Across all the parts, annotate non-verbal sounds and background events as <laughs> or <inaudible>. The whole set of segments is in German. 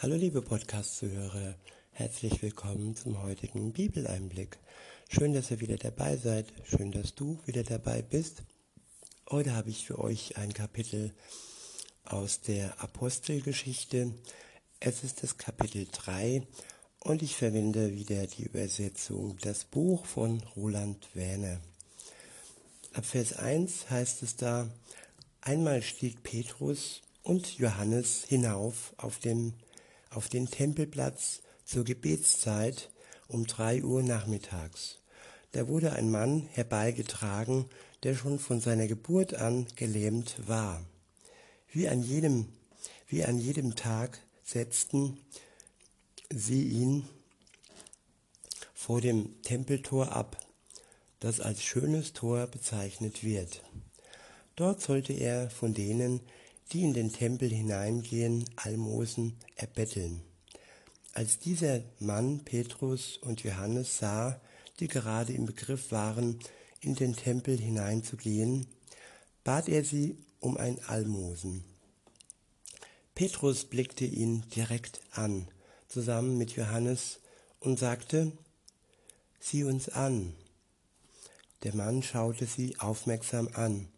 Hallo liebe Podcast-Zuhörer, herzlich willkommen zum heutigen Bibeleinblick. Schön, dass ihr wieder dabei seid, schön, dass du wieder dabei bist. Heute habe ich für euch ein Kapitel aus der Apostelgeschichte. Es ist das Kapitel 3 und ich verwende wieder die Übersetzung Das Buch von Roland Werner. Ab Vers 1 heißt es da, einmal stieg Petrus und Johannes hinauf auf dem auf den Tempelplatz zur Gebetszeit um drei Uhr nachmittags. Da wurde ein Mann herbeigetragen, der schon von seiner Geburt an gelähmt war. Wie an jedem, wie an jedem Tag setzten sie ihn vor dem Tempeltor ab, das als schönes Tor bezeichnet wird. Dort sollte er von denen, die in den Tempel hineingehen, Almosen erbetteln. Als dieser Mann Petrus und Johannes sah, die gerade im Begriff waren, in den Tempel hineinzugehen, bat er sie um ein Almosen. Petrus blickte ihn direkt an, zusammen mit Johannes, und sagte, Sieh uns an. Der Mann schaute sie aufmerksam an,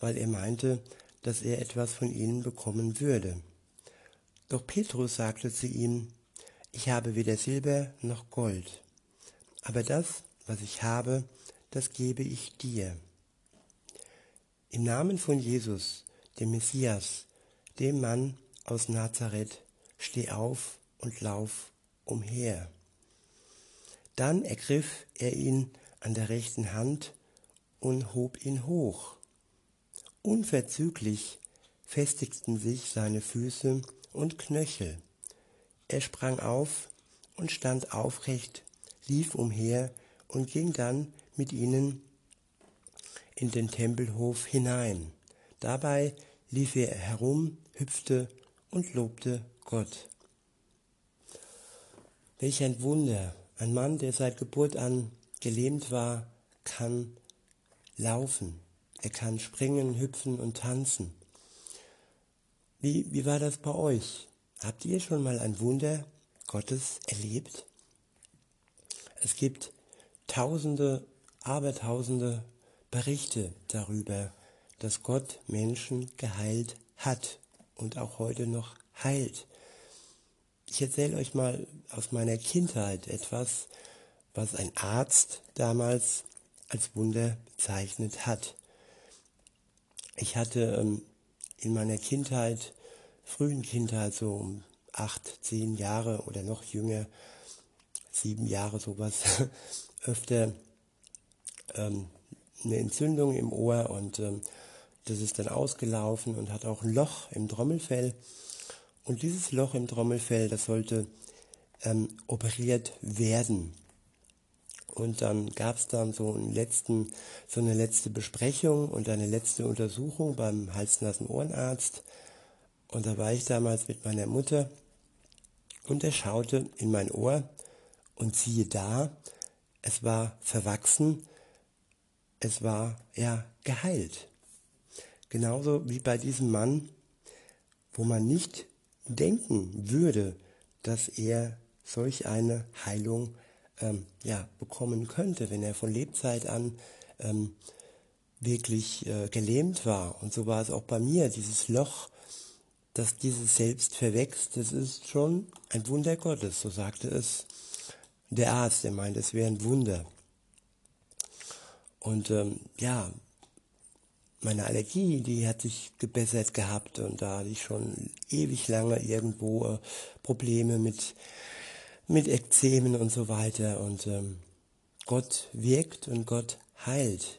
weil er meinte, dass er etwas von ihnen bekommen würde. Doch Petrus sagte zu ihm, ich habe weder Silber noch Gold, aber das, was ich habe, das gebe ich dir. Im Namen von Jesus, dem Messias, dem Mann aus Nazareth, steh auf und lauf umher. Dann ergriff er ihn an der rechten Hand und hob ihn hoch. Unverzüglich festigten sich seine Füße und Knöchel. Er sprang auf und stand aufrecht, lief umher und ging dann mit ihnen in den Tempelhof hinein. Dabei lief er herum, hüpfte und lobte Gott. Welch ein Wunder! Ein Mann, der seit Geburt an gelähmt war, kann laufen. Er kann springen, hüpfen und tanzen. Wie, wie war das bei euch? Habt ihr schon mal ein Wunder Gottes erlebt? Es gibt tausende, abertausende Berichte darüber, dass Gott Menschen geheilt hat und auch heute noch heilt. Ich erzähle euch mal aus meiner Kindheit etwas, was ein Arzt damals als Wunder bezeichnet hat. Ich hatte ähm, in meiner Kindheit, frühen Kindheit, so um acht, zehn Jahre oder noch jünger, sieben Jahre sowas, <laughs> öfter ähm, eine Entzündung im Ohr und ähm, das ist dann ausgelaufen und hat auch ein Loch im Trommelfell. Und dieses Loch im Trommelfell, das sollte ähm, operiert werden. Und dann gab es dann so, einen letzten, so eine letzte Besprechung und eine letzte Untersuchung beim Hals-Nasen-Ohrenarzt. Und da war ich damals mit meiner Mutter und er schaute in mein Ohr und siehe da, es war verwachsen, es war ja geheilt. Genauso wie bei diesem Mann, wo man nicht denken würde, dass er solch eine Heilung ähm, ja, bekommen könnte, wenn er von Lebzeit an ähm, wirklich äh, gelähmt war. Und so war es auch bei mir, dieses Loch, dass dieses Selbst verwächst, das ist schon ein Wunder Gottes, so sagte es der Arzt, der meint, es wäre ein Wunder. Und ähm, ja, meine Allergie, die hat sich gebessert gehabt und da hatte ich schon ewig lange irgendwo äh, Probleme mit mit Ekzemen und so weiter. Und ähm, Gott wirkt und Gott heilt.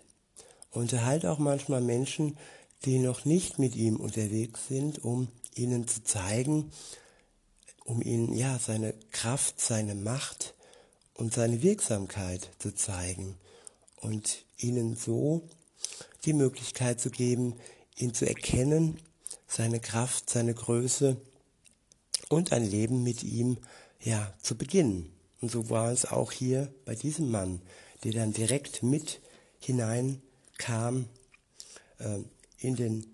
Und er heilt auch manchmal Menschen, die noch nicht mit ihm unterwegs sind, um ihnen zu zeigen, um ihnen ja seine Kraft, seine Macht und seine Wirksamkeit zu zeigen und ihnen so die Möglichkeit zu geben, ihn zu erkennen, seine Kraft, seine Größe und ein Leben mit ihm ja, zu beginnen. Und so war es auch hier bei diesem Mann, der dann direkt mit hineinkam äh, in den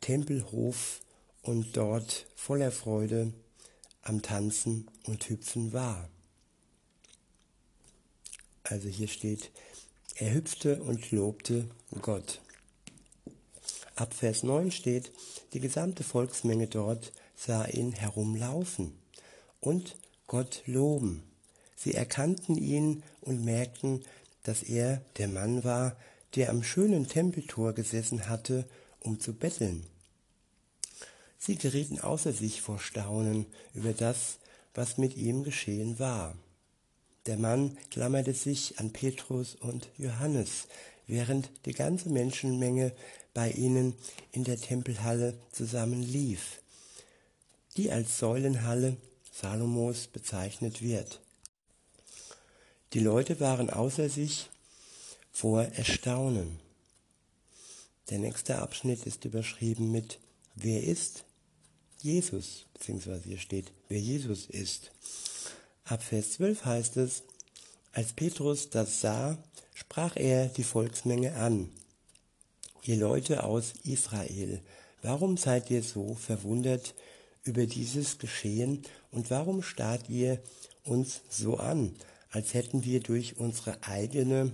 Tempelhof und dort voller Freude am Tanzen und Hüpfen war. Also hier steht, er hüpfte und lobte Gott. Ab Vers 9 steht, die gesamte Volksmenge dort sah ihn herumlaufen und Gott loben. Sie erkannten ihn und merkten, dass er der Mann war, der am schönen Tempeltor gesessen hatte, um zu betteln. Sie gerieten außer sich vor Staunen über das, was mit ihm geschehen war. Der Mann klammerte sich an Petrus und Johannes, während die ganze Menschenmenge bei ihnen in der Tempelhalle zusammenlief, die als Säulenhalle Salomos bezeichnet wird. Die Leute waren außer sich vor Erstaunen. Der nächste Abschnitt ist überschrieben mit Wer ist Jesus? Beziehungsweise hier steht, wer Jesus ist. Ab Vers 12 heißt es, als Petrus das sah, sprach er die Volksmenge an. Ihr Leute aus Israel, warum seid ihr so verwundert über dieses Geschehen und warum starrt ihr uns so an, als hätten wir durch unsere eigene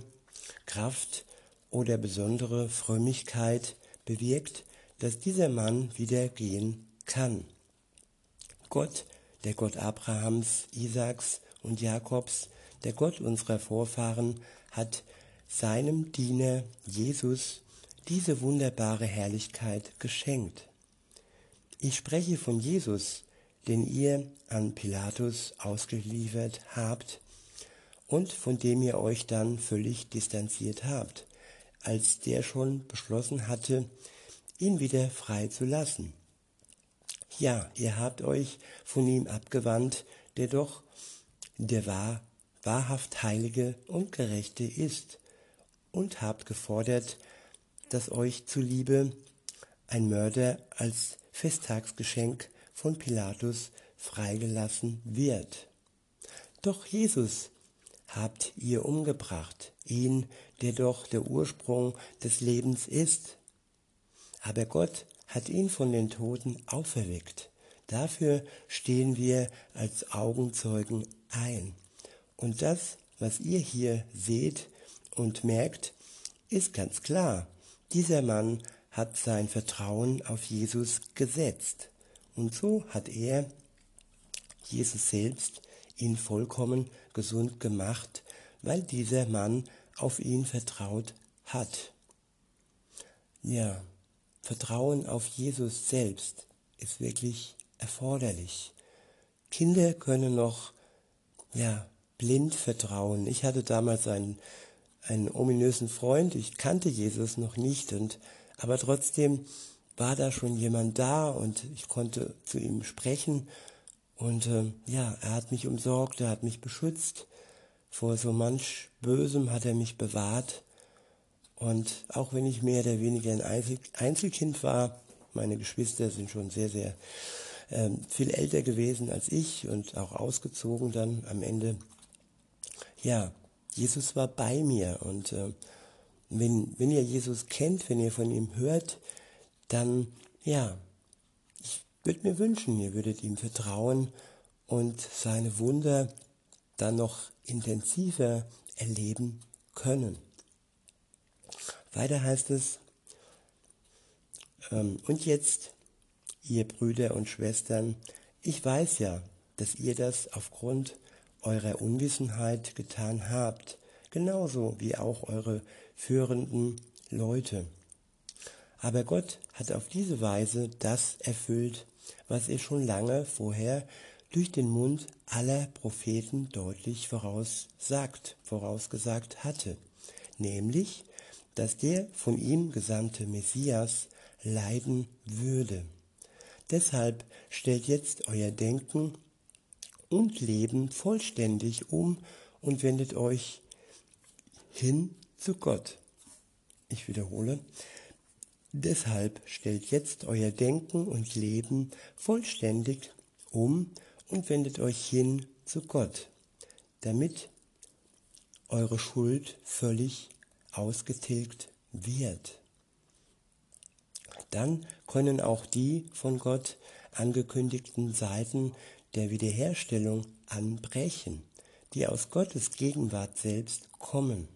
Kraft oder besondere Frömmigkeit bewirkt, dass dieser Mann wieder gehen kann. Gott, der Gott Abrahams, Isaaks und Jakobs, der Gott unserer Vorfahren, hat seinem Diener Jesus diese wunderbare Herrlichkeit geschenkt. Ich spreche von Jesus, den ihr an Pilatus ausgeliefert habt und von dem ihr euch dann völlig distanziert habt, als der schon beschlossen hatte, ihn wieder frei zu lassen. Ja, ihr habt euch von ihm abgewandt, der doch der wahr, wahrhaft Heilige und Gerechte ist, und habt gefordert, dass euch zuliebe ein Mörder als Festtagsgeschenk von Pilatus freigelassen wird. Doch Jesus habt ihr umgebracht, ihn, der doch der Ursprung des Lebens ist. Aber Gott hat ihn von den Toten auferweckt. Dafür stehen wir als Augenzeugen ein. Und das, was ihr hier seht und merkt, ist ganz klar. Dieser Mann hat sein Vertrauen auf Jesus gesetzt. Und so hat er, Jesus selbst, ihn vollkommen gesund gemacht, weil dieser Mann auf ihn vertraut hat. Ja, Vertrauen auf Jesus selbst ist wirklich erforderlich. Kinder können noch ja, blind vertrauen. Ich hatte damals einen einen ominösen Freund. Ich kannte Jesus noch nicht und aber trotzdem war da schon jemand da und ich konnte zu ihm sprechen und äh, ja, er hat mich umsorgt, er hat mich beschützt. Vor so manch Bösem hat er mich bewahrt. Und auch wenn ich mehr oder weniger ein Einzel Einzelkind war, meine Geschwister sind schon sehr, sehr äh, viel älter gewesen als ich und auch ausgezogen dann am Ende. Ja, Jesus war bei mir und äh, wenn, wenn ihr Jesus kennt, wenn ihr von ihm hört, dann ja, ich würde mir wünschen, ihr würdet ihm vertrauen und seine Wunder dann noch intensiver erleben können. Weiter heißt es, ähm, und jetzt, ihr Brüder und Schwestern, ich weiß ja, dass ihr das aufgrund eurer Unwissenheit getan habt, genauso wie auch eure führenden Leute. Aber Gott hat auf diese Weise das erfüllt, was er schon lange vorher durch den Mund aller Propheten deutlich voraussagt, vorausgesagt hatte, nämlich, dass der von ihm gesandte Messias leiden würde. Deshalb stellt jetzt euer Denken und Leben vollständig um und wendet euch hin zu Gott. Ich wiederhole. Deshalb stellt jetzt euer Denken und Leben vollständig um und wendet euch hin zu Gott, damit eure Schuld völlig ausgetilgt wird. Dann können auch die von Gott angekündigten Seiten der Wiederherstellung anbrechen, die aus Gottes Gegenwart selbst kommen.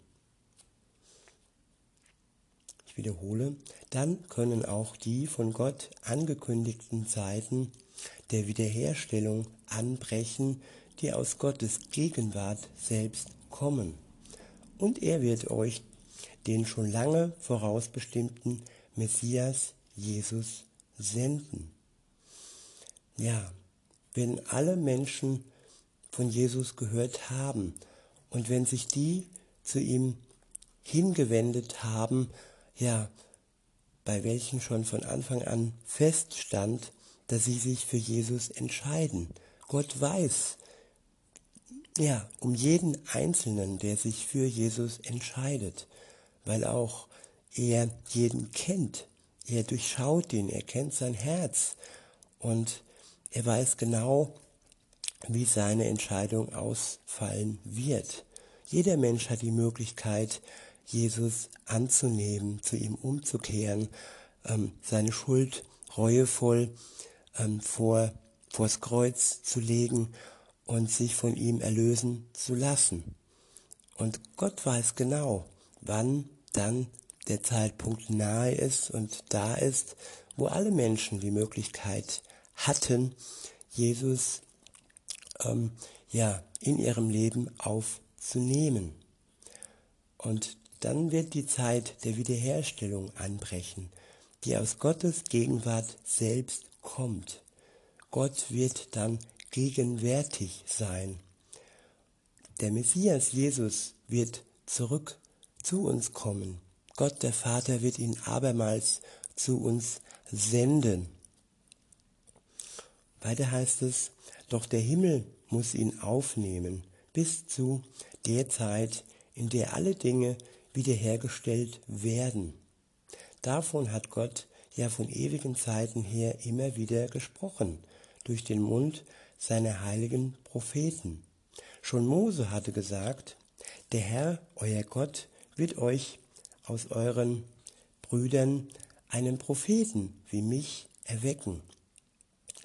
Wiederhole, dann können auch die von Gott angekündigten Seiten der Wiederherstellung anbrechen, die aus Gottes Gegenwart selbst kommen. Und er wird euch den schon lange vorausbestimmten Messias Jesus senden. Ja, wenn alle Menschen von Jesus gehört haben und wenn sich die zu ihm hingewendet haben, ja, bei welchen schon von Anfang an feststand, dass sie sich für Jesus entscheiden. Gott weiß, ja, um jeden Einzelnen, der sich für Jesus entscheidet, weil auch er jeden kennt. Er durchschaut ihn, er kennt sein Herz und er weiß genau, wie seine Entscheidung ausfallen wird. Jeder Mensch hat die Möglichkeit, Jesus anzunehmen, zu ihm umzukehren, ähm, seine Schuld reuevoll ähm, vor, vors Kreuz zu legen und sich von ihm erlösen zu lassen. Und Gott weiß genau, wann dann der Zeitpunkt nahe ist und da ist, wo alle Menschen die Möglichkeit hatten, Jesus ähm, ja in ihrem Leben aufzunehmen. Und dann wird die Zeit der Wiederherstellung anbrechen, die aus Gottes Gegenwart selbst kommt. Gott wird dann gegenwärtig sein. Der Messias Jesus wird zurück zu uns kommen. Gott der Vater wird ihn abermals zu uns senden. Weiter heißt es, doch der Himmel muss ihn aufnehmen bis zu der Zeit, in der alle Dinge wiederhergestellt werden. Davon hat Gott ja von ewigen Zeiten her immer wieder gesprochen, durch den Mund seiner heiligen Propheten. Schon Mose hatte gesagt, der Herr, euer Gott, wird euch aus euren Brüdern einen Propheten wie mich erwecken.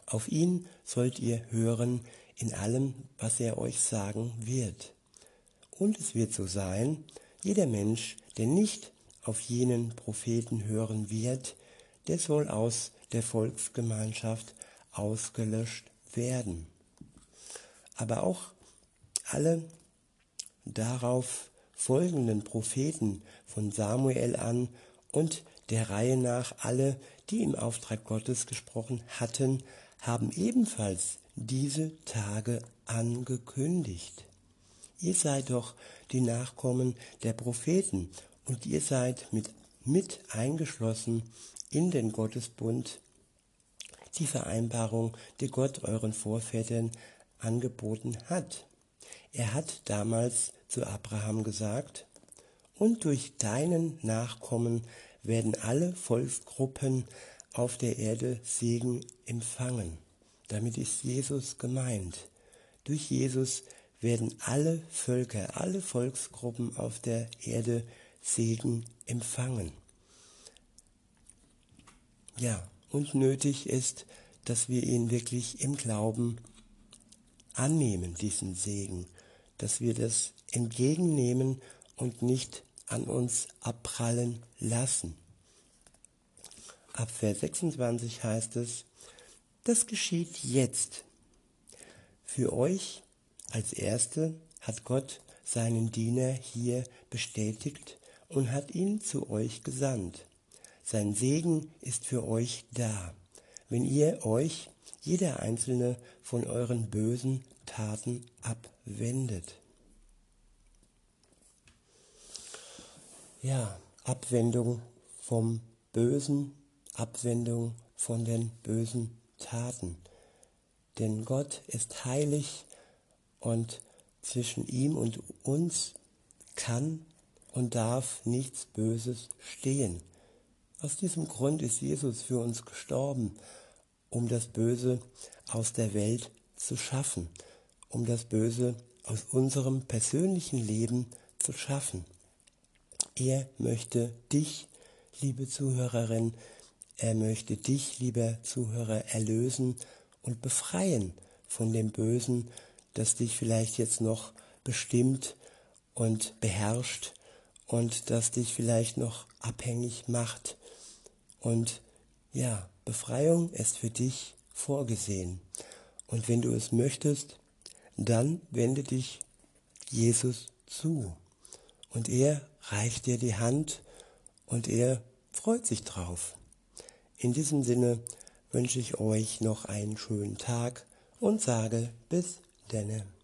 Auf ihn sollt ihr hören in allem, was er euch sagen wird. Und es wird so sein, jeder Mensch, der nicht auf jenen Propheten hören wird, der soll aus der Volksgemeinschaft ausgelöscht werden. Aber auch alle darauf folgenden Propheten von Samuel an und der Reihe nach alle, die im Auftrag Gottes gesprochen hatten, haben ebenfalls diese Tage angekündigt. Ihr seid doch die Nachkommen der Propheten und ihr seid mit, mit eingeschlossen in den Gottesbund, die Vereinbarung, die Gott euren Vorvätern angeboten hat. Er hat damals zu Abraham gesagt, und durch deinen Nachkommen werden alle Volksgruppen auf der Erde Segen empfangen. Damit ist Jesus gemeint. Durch Jesus werden alle Völker, alle Volksgruppen auf der Erde Segen empfangen. Ja, und nötig ist, dass wir ihn wirklich im Glauben annehmen, diesen Segen, dass wir das entgegennehmen und nicht an uns abprallen lassen. Ab Vers 26 heißt es, das geschieht jetzt. Für euch als Erste hat Gott seinen Diener hier bestätigt und hat ihn zu euch gesandt. Sein Segen ist für euch da, wenn ihr euch, jeder einzelne, von euren bösen Taten abwendet. Ja, Abwendung vom Bösen, Abwendung von den bösen Taten. Denn Gott ist heilig und zwischen ihm und uns kann und darf nichts Böses stehen. Aus diesem Grund ist Jesus für uns gestorben, um das Böse aus der Welt zu schaffen, um das Böse aus unserem persönlichen Leben zu schaffen. Er möchte dich, liebe Zuhörerin, Er möchte dich, lieber Zuhörer, erlösen und befreien von dem Bösen, das dich vielleicht jetzt noch bestimmt und beherrscht und das dich vielleicht noch abhängig macht. Und ja, Befreiung ist für dich vorgesehen. Und wenn du es möchtest, dann wende dich Jesus zu. Und er reicht dir die Hand und er freut sich drauf. In diesem Sinne wünsche ich euch noch einen schönen Tag und sage bis dönem.